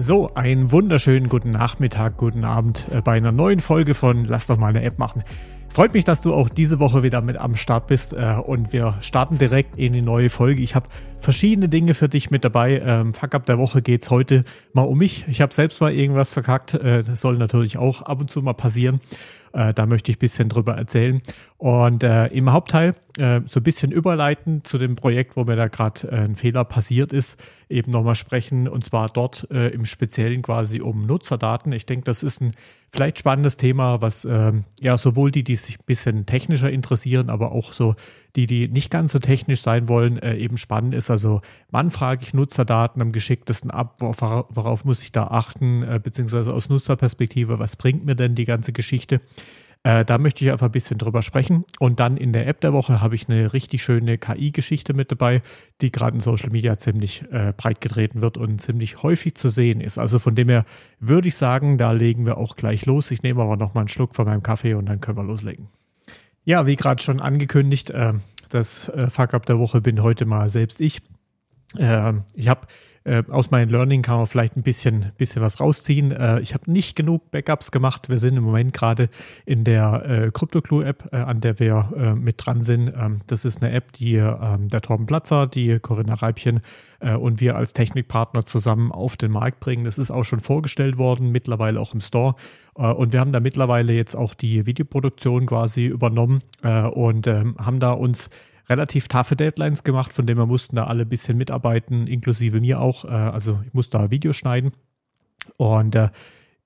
So, einen wunderschönen guten Nachmittag, guten Abend äh, bei einer neuen Folge von Lass doch mal eine App machen. Freut mich, dass du auch diese Woche wieder mit am Start bist äh, und wir starten direkt in die neue Folge. Ich habe verschiedene Dinge für dich mit dabei. Ähm, Fuck up der Woche geht's heute mal um mich. Ich habe selbst mal irgendwas verkackt. Äh, das soll natürlich auch ab und zu mal passieren. Da möchte ich ein bisschen drüber erzählen. Und im Hauptteil äh, so ein bisschen überleiten zu dem Projekt, wo mir da gerade äh, ein Fehler passiert ist, eben nochmal sprechen und zwar dort äh, im Speziellen quasi um Nutzerdaten. Ich denke, das ist ein vielleicht spannendes Thema, was äh, ja sowohl die, die sich ein bisschen technischer interessieren, aber auch so die, die nicht ganz so technisch sein wollen, äh, eben spannend ist. Also wann frage ich Nutzerdaten am geschicktesten ab, worauf, worauf muss ich da achten, beziehungsweise aus Nutzerperspektive, was bringt mir denn die ganze Geschichte? Äh, da möchte ich einfach ein bisschen drüber sprechen. Und dann in der App der Woche habe ich eine richtig schöne KI-Geschichte mit dabei, die gerade in Social Media ziemlich äh, breit getreten wird und ziemlich häufig zu sehen ist. Also von dem her würde ich sagen, da legen wir auch gleich los. Ich nehme aber noch mal einen Schluck von meinem Kaffee und dann können wir loslegen. Ja, wie gerade schon angekündigt, äh, das äh, Fuck-up der Woche bin heute mal selbst ich. Äh, ich habe äh, aus meinem Learning kann man vielleicht ein bisschen, bisschen was rausziehen. Äh, ich habe nicht genug Backups gemacht. Wir sind im Moment gerade in der äh, CryptoClue-App, äh, an der wir äh, mit dran sind. Ähm, das ist eine App, die ähm, der Torben Platzer, die Corinna Reibchen und wir als Technikpartner zusammen auf den Markt bringen. Das ist auch schon vorgestellt worden, mittlerweile auch im Store. Und wir haben da mittlerweile jetzt auch die Videoproduktion quasi übernommen und ähm, haben da uns relativ taffe Deadlines gemacht, von denen wir mussten da alle ein bisschen mitarbeiten, inklusive mir auch. Äh, also ich musste da Videos schneiden. Und äh,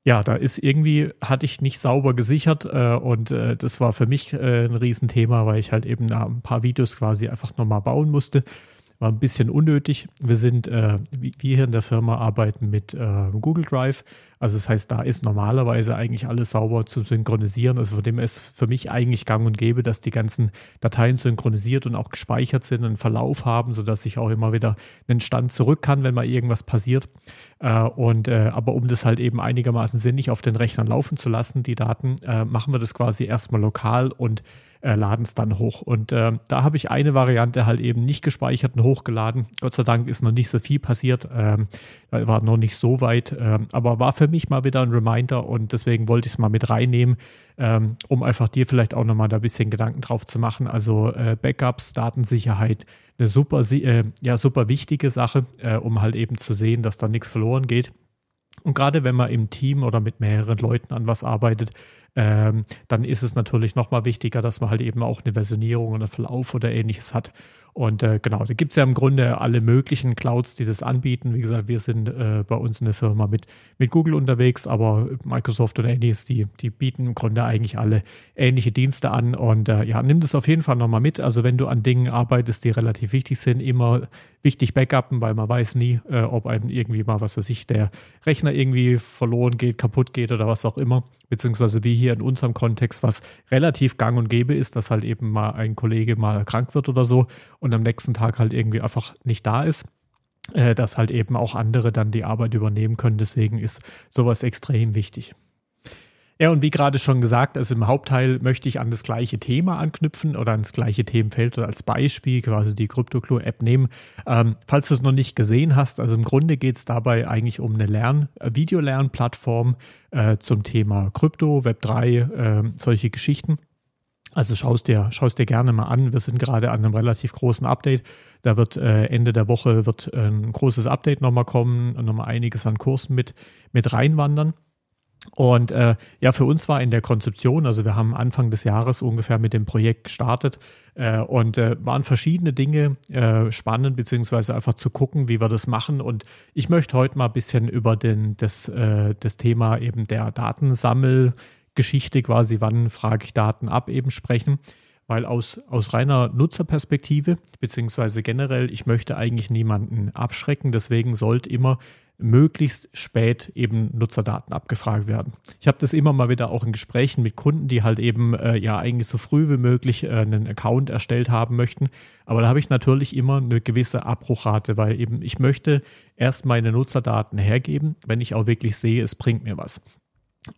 ja, da ist irgendwie, hatte ich nicht sauber gesichert äh, und äh, das war für mich äh, ein Riesenthema, weil ich halt eben da ein paar Videos quasi einfach nochmal bauen musste war ein bisschen unnötig. Wir sind, äh, wir hier in der Firma arbeiten mit äh, Google Drive. Also das heißt, da ist normalerweise eigentlich alles sauber zu synchronisieren. Also von dem ist für mich eigentlich gang und gäbe, dass die ganzen Dateien synchronisiert und auch gespeichert sind, einen Verlauf haben, sodass ich auch immer wieder einen Stand zurück kann, wenn mal irgendwas passiert. Äh, und äh, aber um das halt eben einigermaßen sinnig auf den Rechnern laufen zu lassen, die Daten, äh, machen wir das quasi erstmal lokal und äh, laden es dann hoch. Und äh, da habe ich eine Variante halt eben nicht gespeichert und hochgeladen. Gott sei Dank ist noch nicht so viel passiert, ähm, war noch nicht so weit, ähm, aber war für mich mal wieder ein Reminder und deswegen wollte ich es mal mit reinnehmen, ähm, um einfach dir vielleicht auch nochmal da ein bisschen Gedanken drauf zu machen. Also äh, Backups, Datensicherheit, eine super, äh, ja, super wichtige Sache, äh, um halt eben zu sehen, dass da nichts verloren geht. Und gerade wenn man im Team oder mit mehreren Leuten an was arbeitet, ähm, dann ist es natürlich nochmal wichtiger, dass man halt eben auch eine Versionierung oder Verlauf oder ähnliches hat. Und äh, genau, da gibt es ja im Grunde alle möglichen Clouds, die das anbieten. Wie gesagt, wir sind äh, bei uns in der Firma mit, mit Google unterwegs, aber Microsoft und ähnliches, die, die bieten im Grunde eigentlich alle ähnliche Dienste an. Und äh, ja, nimm das auf jeden Fall nochmal mit. Also wenn du an Dingen arbeitest, die relativ wichtig sind, immer wichtig backuppen, weil man weiß nie, äh, ob einem irgendwie mal, was weiß ich, der Rechner irgendwie verloren geht, kaputt geht oder was auch immer. Beziehungsweise wie hier in unserem Kontext, was relativ gang und gäbe ist, dass halt eben mal ein Kollege mal krank wird oder so und am nächsten Tag halt irgendwie einfach nicht da ist, äh, dass halt eben auch andere dann die Arbeit übernehmen können. Deswegen ist sowas extrem wichtig. Ja, und wie gerade schon gesagt, also im Hauptteil möchte ich an das gleiche Thema anknüpfen oder ans gleiche Themenfeld oder als Beispiel quasi die CryptoClue-App nehmen. Ähm, falls du es noch nicht gesehen hast, also im Grunde geht es dabei eigentlich um eine Lern-, äh, Videolernplattform äh, zum Thema Krypto, Web3, äh, solche Geschichten. Also schaust dir, schaust dir gerne mal an. Wir sind gerade an einem relativ großen Update. Da wird äh, Ende der Woche wird ein großes Update nochmal kommen und nochmal einiges an Kursen mit, mit reinwandern. Und äh, ja, für uns war in der Konzeption, also wir haben Anfang des Jahres ungefähr mit dem Projekt gestartet äh, und äh, waren verschiedene Dinge äh, spannend, beziehungsweise einfach zu gucken, wie wir das machen. Und ich möchte heute mal ein bisschen über den, das, äh, das Thema eben der Datensammel- Geschichte quasi, wann frage ich Daten ab, eben sprechen. Weil aus, aus reiner Nutzerperspektive, beziehungsweise generell, ich möchte eigentlich niemanden abschrecken, deswegen sollte immer möglichst spät eben Nutzerdaten abgefragt werden. Ich habe das immer mal wieder auch in Gesprächen mit Kunden, die halt eben äh, ja eigentlich so früh wie möglich äh, einen Account erstellt haben möchten. Aber da habe ich natürlich immer eine gewisse Abbruchrate, weil eben ich möchte erst meine Nutzerdaten hergeben, wenn ich auch wirklich sehe, es bringt mir was.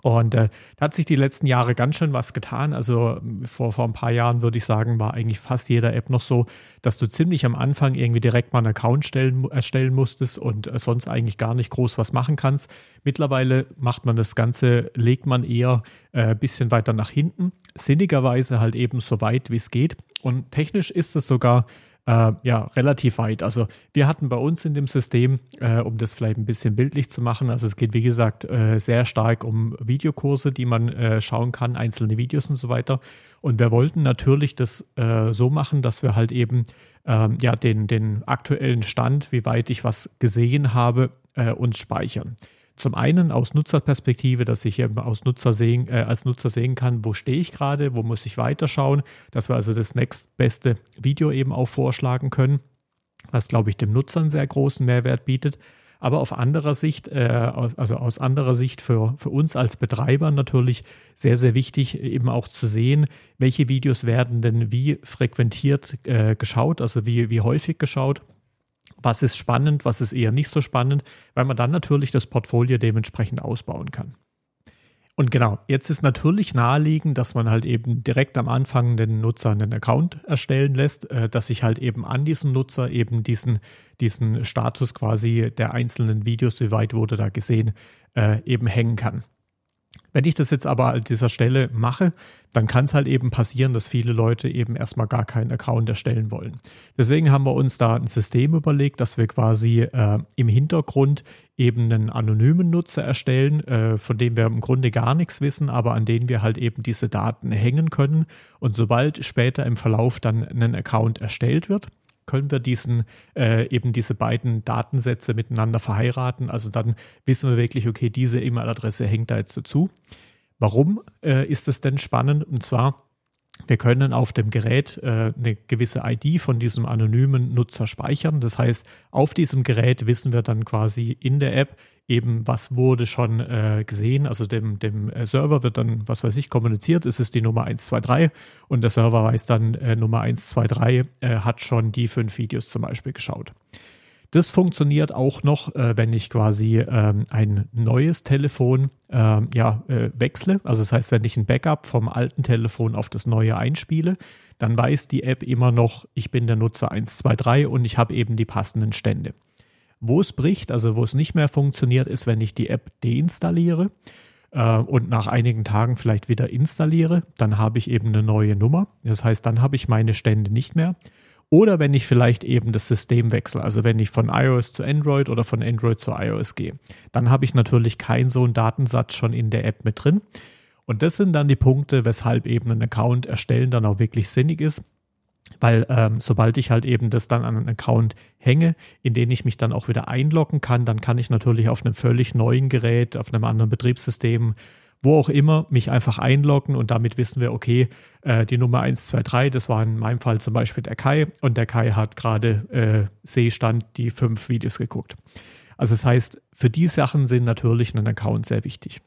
Und äh, da hat sich die letzten Jahre ganz schön was getan. Also vor, vor ein paar Jahren würde ich sagen, war eigentlich fast jeder App noch so, dass du ziemlich am Anfang irgendwie direkt mal einen Account stellen, erstellen musstest und äh, sonst eigentlich gar nicht groß was machen kannst. Mittlerweile macht man das Ganze, legt man eher ein äh, bisschen weiter nach hinten. Sinnigerweise halt eben so weit, wie es geht. Und technisch ist es sogar äh, ja, relativ weit. Also wir hatten bei uns in dem System, äh, um das vielleicht ein bisschen bildlich zu machen, also es geht wie gesagt äh, sehr stark um Videokurse, die man äh, schauen kann, einzelne Videos und so weiter. Und wir wollten natürlich das äh, so machen, dass wir halt eben ähm, ja, den, den aktuellen Stand, wie weit ich was gesehen habe, äh, uns speichern. Zum einen aus Nutzerperspektive, dass ich eben aus Nutzer sehen, äh, als Nutzer sehen kann, wo stehe ich gerade, wo muss ich weiterschauen, dass wir also das nächstbeste Video eben auch vorschlagen können, was, glaube ich, dem Nutzer einen sehr großen Mehrwert bietet. Aber auf anderer Sicht, äh, also aus anderer Sicht für, für uns als Betreiber natürlich sehr, sehr wichtig, eben auch zu sehen, welche Videos werden denn wie frequentiert äh, geschaut, also wie, wie häufig geschaut was ist spannend, was ist eher nicht so spannend, weil man dann natürlich das Portfolio dementsprechend ausbauen kann. Und genau, jetzt ist natürlich naheliegend, dass man halt eben direkt am Anfang den Nutzer einen Account erstellen lässt, äh, dass ich halt eben an diesem Nutzer eben diesen, diesen Status quasi der einzelnen Videos, wie weit wurde da gesehen, äh, eben hängen kann. Wenn ich das jetzt aber an dieser Stelle mache, dann kann es halt eben passieren, dass viele Leute eben erstmal gar keinen Account erstellen wollen. Deswegen haben wir uns da ein System überlegt, dass wir quasi äh, im Hintergrund eben einen anonymen Nutzer erstellen, äh, von dem wir im Grunde gar nichts wissen, aber an denen wir halt eben diese Daten hängen können. Und sobald später im Verlauf dann ein Account erstellt wird, können wir diesen, äh, eben diese beiden Datensätze miteinander verheiraten. Also dann wissen wir wirklich, okay, diese E-Mail-Adresse hängt da jetzt dazu. Warum äh, ist es denn spannend? Und zwar, wir können auf dem Gerät äh, eine gewisse ID von diesem anonymen Nutzer speichern. Das heißt, auf diesem Gerät wissen wir dann quasi in der App eben, was wurde schon äh, gesehen. Also dem, dem äh, Server wird dann, was weiß ich, kommuniziert, es ist die Nummer 123 und der Server weiß dann, äh, Nummer 123 äh, hat schon die fünf Videos zum Beispiel geschaut. Das funktioniert auch noch, äh, wenn ich quasi ähm, ein neues Telefon ähm, ja, äh, wechsle. Also das heißt, wenn ich ein Backup vom alten Telefon auf das neue einspiele, dann weiß die App immer noch, ich bin der Nutzer 123 und ich habe eben die passenden Stände. Wo es bricht, also wo es nicht mehr funktioniert, ist, wenn ich die App deinstalliere äh, und nach einigen Tagen vielleicht wieder installiere, dann habe ich eben eine neue Nummer. Das heißt, dann habe ich meine Stände nicht mehr. Oder wenn ich vielleicht eben das System wechsle, also wenn ich von iOS zu Android oder von Android zu iOS gehe, dann habe ich natürlich keinen so einen Datensatz schon in der App mit drin. Und das sind dann die Punkte, weshalb eben ein Account erstellen dann auch wirklich sinnig ist. Weil ähm, sobald ich halt eben das dann an einen Account hänge, in den ich mich dann auch wieder einloggen kann, dann kann ich natürlich auf einem völlig neuen Gerät, auf einem anderen Betriebssystem wo auch immer, mich einfach einloggen und damit wissen wir, okay, äh, die Nummer 123, das war in meinem Fall zum Beispiel der Kai und der Kai hat gerade äh, Sehstand die fünf Videos geguckt. Also das heißt, für die Sachen sind natürlich ein Account sehr wichtig.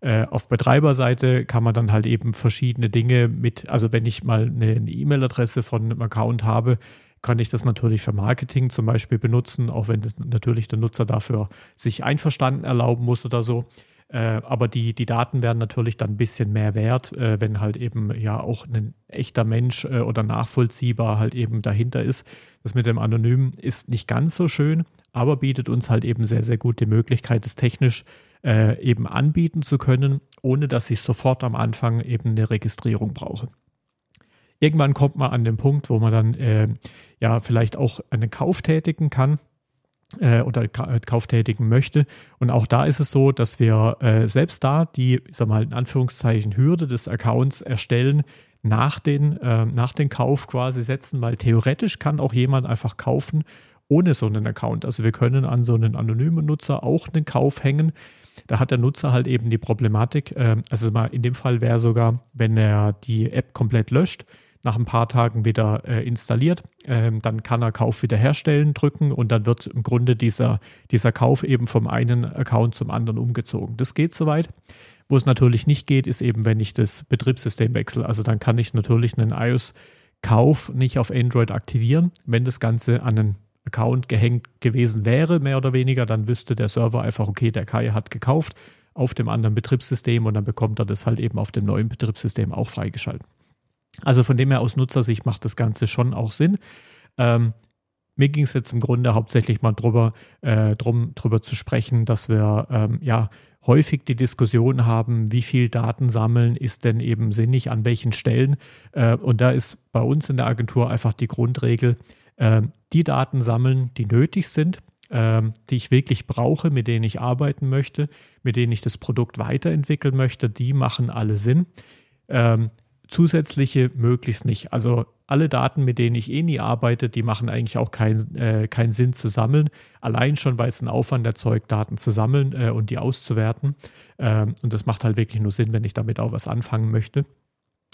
Äh, auf Betreiberseite kann man dann halt eben verschiedene Dinge mit, also wenn ich mal eine E-Mail-Adresse von einem Account habe, kann ich das natürlich für Marketing zum Beispiel benutzen, auch wenn natürlich der Nutzer dafür sich einverstanden erlauben muss oder so. Äh, aber die, die Daten werden natürlich dann ein bisschen mehr wert, äh, wenn halt eben ja auch ein echter Mensch äh, oder nachvollziehbar halt eben dahinter ist. Das mit dem Anonymen ist nicht ganz so schön, aber bietet uns halt eben sehr, sehr gut die Möglichkeit, es technisch äh, eben anbieten zu können, ohne dass ich sofort am Anfang eben eine Registrierung brauche. Irgendwann kommt man an den Punkt, wo man dann äh, ja vielleicht auch einen Kauf tätigen kann äh, oder äh, Kauf tätigen möchte. Und auch da ist es so, dass wir äh, selbst da die, ich sag mal, in Anführungszeichen Hürde des Accounts erstellen, nach den, äh, nach den Kauf quasi setzen, weil theoretisch kann auch jemand einfach kaufen ohne so einen Account. Also wir können an so einen anonymen Nutzer auch einen Kauf hängen. Da hat der Nutzer halt eben die Problematik, äh, also mal in dem Fall wäre sogar, wenn er die App komplett löscht, nach ein paar Tagen wieder äh, installiert. Ähm, dann kann er Kauf wiederherstellen drücken und dann wird im Grunde dieser, dieser Kauf eben vom einen Account zum anderen umgezogen. Das geht soweit. Wo es natürlich nicht geht, ist eben, wenn ich das Betriebssystem wechsle. Also dann kann ich natürlich einen iOS-Kauf nicht auf Android aktivieren. Wenn das Ganze an einen Account gehängt gewesen wäre, mehr oder weniger, dann wüsste der Server einfach, okay, der Kai hat gekauft auf dem anderen Betriebssystem und dann bekommt er das halt eben auf dem neuen Betriebssystem auch freigeschaltet. Also von dem her aus Nutzersicht macht das Ganze schon auch Sinn. Ähm, mir ging es jetzt im Grunde hauptsächlich mal drüber, äh, drum, drüber zu sprechen, dass wir ähm, ja häufig die Diskussion haben, wie viel Daten sammeln ist denn eben sinnig an welchen Stellen. Äh, und da ist bei uns in der Agentur einfach die Grundregel, äh, die Daten sammeln, die nötig sind, äh, die ich wirklich brauche, mit denen ich arbeiten möchte, mit denen ich das Produkt weiterentwickeln möchte, die machen alle Sinn. Ähm, zusätzliche möglichst nicht. Also alle Daten, mit denen ich eh nie arbeite, die machen eigentlich auch keinen äh, keinen Sinn zu sammeln. Allein schon, weil es einen Aufwand erzeugt, Daten zu sammeln äh, und die auszuwerten. Ähm, und das macht halt wirklich nur Sinn, wenn ich damit auch was anfangen möchte.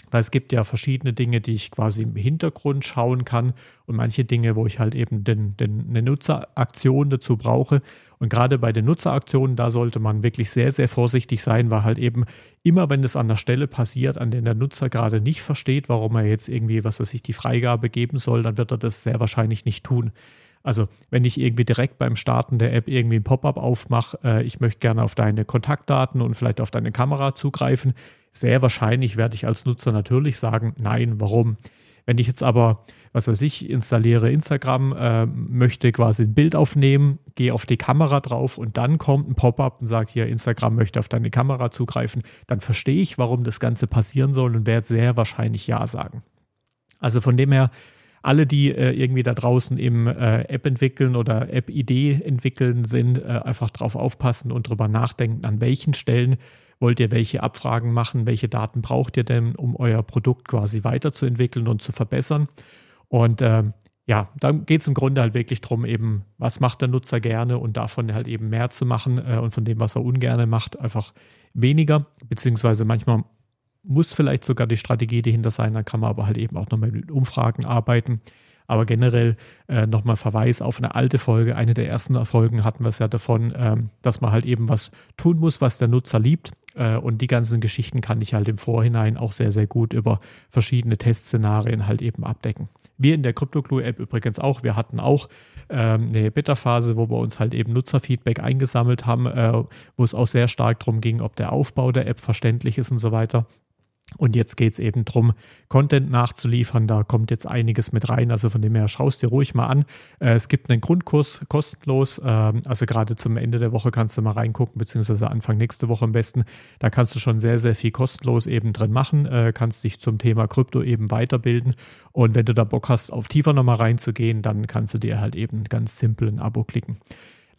Weil es gibt ja verschiedene Dinge, die ich quasi im Hintergrund schauen kann und manche Dinge, wo ich halt eben den, den, eine Nutzeraktion dazu brauche. Und gerade bei den Nutzeraktionen, da sollte man wirklich sehr, sehr vorsichtig sein, weil halt eben immer, wenn es an der Stelle passiert, an der der Nutzer gerade nicht versteht, warum er jetzt irgendwie, was weiß ich, die Freigabe geben soll, dann wird er das sehr wahrscheinlich nicht tun. Also wenn ich irgendwie direkt beim Starten der App irgendwie ein Pop-up aufmache, äh, ich möchte gerne auf deine Kontaktdaten und vielleicht auf deine Kamera zugreifen, sehr wahrscheinlich werde ich als Nutzer natürlich sagen, nein, warum? Wenn ich jetzt aber, was weiß ich, installiere Instagram, äh, möchte quasi ein Bild aufnehmen, gehe auf die Kamera drauf und dann kommt ein Pop-up und sagt hier, Instagram möchte auf deine Kamera zugreifen, dann verstehe ich, warum das Ganze passieren soll und werde sehr wahrscheinlich Ja sagen. Also von dem her, alle, die äh, irgendwie da draußen im äh, App entwickeln oder App-Idee entwickeln sind, äh, einfach drauf aufpassen und drüber nachdenken, an welchen Stellen wollt ihr welche Abfragen machen, welche Daten braucht ihr denn, um euer Produkt quasi weiterzuentwickeln und zu verbessern. Und äh, ja, dann geht es im Grunde halt wirklich darum, eben, was macht der Nutzer gerne und davon halt eben mehr zu machen äh, und von dem, was er ungerne macht, einfach weniger, beziehungsweise manchmal muss vielleicht sogar die Strategie dahinter sein, dann kann man aber halt eben auch nochmal mit Umfragen arbeiten. Aber generell äh, nochmal Verweis auf eine alte Folge. Eine der ersten Folgen hatten wir es ja davon, ähm, dass man halt eben was tun muss, was der Nutzer liebt. Äh, und die ganzen Geschichten kann ich halt im Vorhinein auch sehr, sehr gut über verschiedene Testszenarien halt eben abdecken. Wir in der CryptoClue-App übrigens auch. Wir hatten auch ähm, eine Beta-Phase, wo wir uns halt eben Nutzerfeedback eingesammelt haben, äh, wo es auch sehr stark darum ging, ob der Aufbau der App verständlich ist und so weiter. Und jetzt geht es eben darum, Content nachzuliefern. Da kommt jetzt einiges mit rein. Also von dem her schaust dir ruhig mal an. Äh, es gibt einen Grundkurs kostenlos. Ähm, also gerade zum Ende der Woche kannst du mal reingucken, beziehungsweise Anfang nächste Woche am besten. Da kannst du schon sehr, sehr viel kostenlos eben drin machen. Äh, kannst dich zum Thema Krypto eben weiterbilden. Und wenn du da Bock hast, auf tiefer nochmal reinzugehen, dann kannst du dir halt eben ganz simpel ein Abo klicken.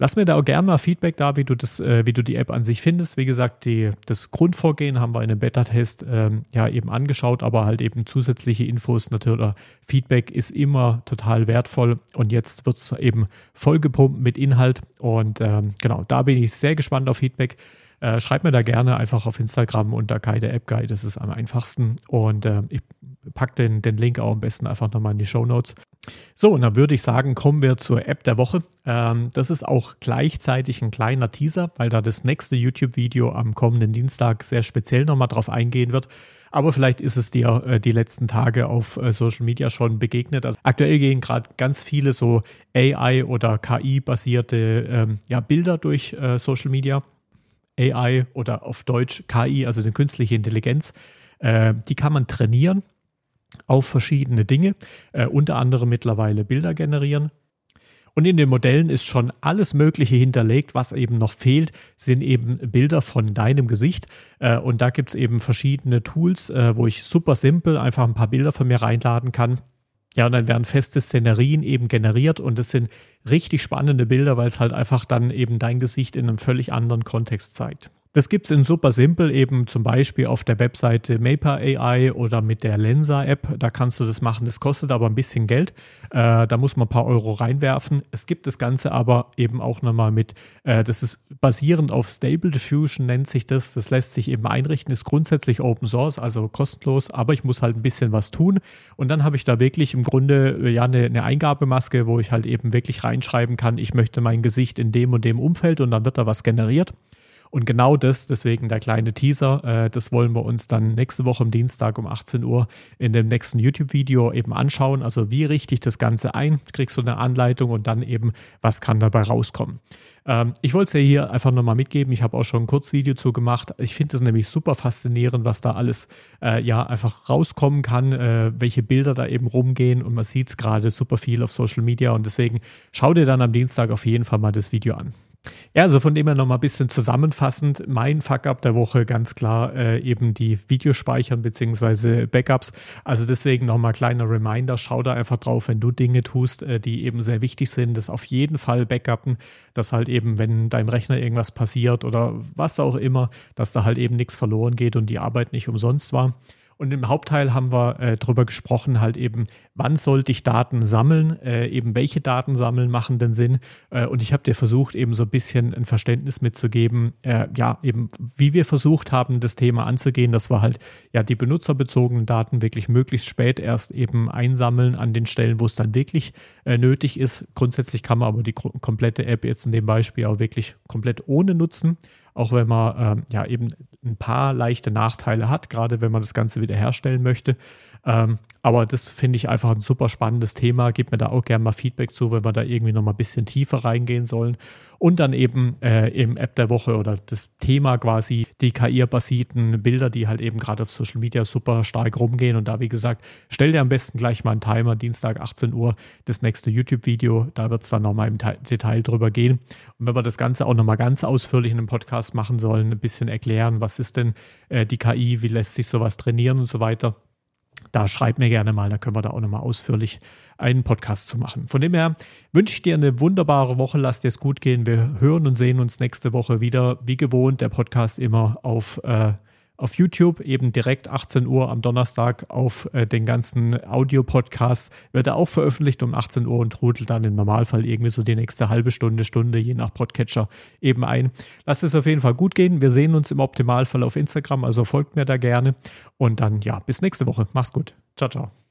Lass mir da auch gerne mal Feedback da, wie du das, äh, wie du die App an sich findest. Wie gesagt, die, das Grundvorgehen haben wir in einem Beta-Test ähm, ja eben angeschaut, aber halt eben zusätzliche Infos natürlich. Feedback ist immer total wertvoll und jetzt wird es eben vollgepumpt mit Inhalt und ähm, genau, da bin ich sehr gespannt auf Feedback. Äh, schreib mir da gerne einfach auf Instagram unter Kai der App Guy, das ist am einfachsten. Und äh, ich packe den, den Link auch am besten einfach nochmal in die Show Notes. So, und dann würde ich sagen, kommen wir zur App der Woche. Ähm, das ist auch gleichzeitig ein kleiner Teaser, weil da das nächste YouTube-Video am kommenden Dienstag sehr speziell nochmal drauf eingehen wird. Aber vielleicht ist es dir äh, die letzten Tage auf äh, Social Media schon begegnet. Also aktuell gehen gerade ganz viele so AI- oder KI-basierte ähm, ja, Bilder durch äh, Social Media. AI oder auf Deutsch KI, also eine künstliche Intelligenz. Äh, die kann man trainieren auf verschiedene Dinge, äh, unter anderem mittlerweile Bilder generieren. Und in den Modellen ist schon alles Mögliche hinterlegt. Was eben noch fehlt, sind eben Bilder von deinem Gesicht. Äh, und da gibt es eben verschiedene Tools, äh, wo ich super simpel einfach ein paar Bilder von mir reinladen kann. Ja, und dann werden feste Szenerien eben generiert und es sind richtig spannende Bilder, weil es halt einfach dann eben dein Gesicht in einem völlig anderen Kontext zeigt. Das gibt es in super simpel, eben zum Beispiel auf der Webseite Maper AI oder mit der Lensa App. Da kannst du das machen. Das kostet aber ein bisschen Geld. Äh, da muss man ein paar Euro reinwerfen. Es gibt das Ganze aber eben auch nochmal mit, äh, das ist basierend auf Stable Diffusion, nennt sich das. Das lässt sich eben einrichten, ist grundsätzlich Open Source, also kostenlos, aber ich muss halt ein bisschen was tun. Und dann habe ich da wirklich im Grunde äh, ja eine, eine Eingabemaske, wo ich halt eben wirklich reinschreiben kann, ich möchte mein Gesicht in dem und dem Umfeld und dann wird da was generiert. Und genau das, deswegen der kleine Teaser, äh, das wollen wir uns dann nächste Woche am Dienstag um 18 Uhr in dem nächsten YouTube-Video eben anschauen. Also wie richte ich das Ganze ein? Kriegst du eine Anleitung und dann eben, was kann dabei rauskommen? Ähm, ich wollte es ja hier einfach nochmal mitgeben. Ich habe auch schon ein Kurzvideo zu gemacht. Ich finde es nämlich super faszinierend, was da alles äh, ja einfach rauskommen kann, äh, welche Bilder da eben rumgehen und man sieht es gerade super viel auf Social Media und deswegen schau dir dann am Dienstag auf jeden Fall mal das Video an. Ja, also von dem her nochmal ein bisschen zusammenfassend. Mein Fuck-up der Woche ganz klar äh, eben die Videospeichern bzw. Backups. Also deswegen nochmal kleiner Reminder, schau da einfach drauf, wenn du Dinge tust, äh, die eben sehr wichtig sind, das auf jeden Fall backuppen, dass halt eben, wenn deinem Rechner irgendwas passiert oder was auch immer, dass da halt eben nichts verloren geht und die Arbeit nicht umsonst war. Und im Hauptteil haben wir äh, darüber gesprochen, halt eben, wann sollte ich Daten sammeln, äh, eben welche Daten sammeln machen denn Sinn. Äh, und ich habe dir versucht, eben so ein bisschen ein Verständnis mitzugeben, äh, ja, eben wie wir versucht haben, das Thema anzugehen. Das war halt ja die benutzerbezogenen Daten wirklich möglichst spät erst eben einsammeln an den Stellen, wo es dann wirklich äh, nötig ist. Grundsätzlich kann man aber die komplette App jetzt in dem Beispiel auch wirklich komplett ohne nutzen auch wenn man äh, ja eben ein paar leichte Nachteile hat, gerade wenn man das Ganze wieder herstellen möchte. Ähm, aber das finde ich einfach ein super spannendes Thema. Gib mir da auch gerne mal Feedback zu, wenn wir da irgendwie noch mal ein bisschen tiefer reingehen sollen. Und dann eben äh, im App der Woche oder das Thema quasi die KI-basierten Bilder, die halt eben gerade auf Social Media super stark rumgehen. Und da, wie gesagt, stell dir am besten gleich mal einen Timer, Dienstag 18 Uhr, das nächste YouTube-Video. Da wird es dann nochmal im Detail drüber gehen. Und wenn wir das Ganze auch nochmal ganz ausführlich in einem Podcast machen sollen, ein bisschen erklären, was ist denn äh, die KI, wie lässt sich sowas trainieren und so weiter da schreib mir gerne mal, da können wir da auch nochmal ausführlich einen Podcast zu machen. Von dem her wünsche ich dir eine wunderbare Woche, lass dir es gut gehen. Wir hören und sehen uns nächste Woche wieder, wie gewohnt, der Podcast immer auf äh, auf YouTube, eben direkt 18 Uhr am Donnerstag auf äh, den ganzen Audio-Podcasts, wird er auch veröffentlicht um 18 Uhr und trudelt dann im Normalfall irgendwie so die nächste halbe Stunde, Stunde, je nach Podcatcher eben ein. Lasst es auf jeden Fall gut gehen. Wir sehen uns im Optimalfall auf Instagram, also folgt mir da gerne. Und dann, ja, bis nächste Woche. Mach's gut. Ciao, ciao.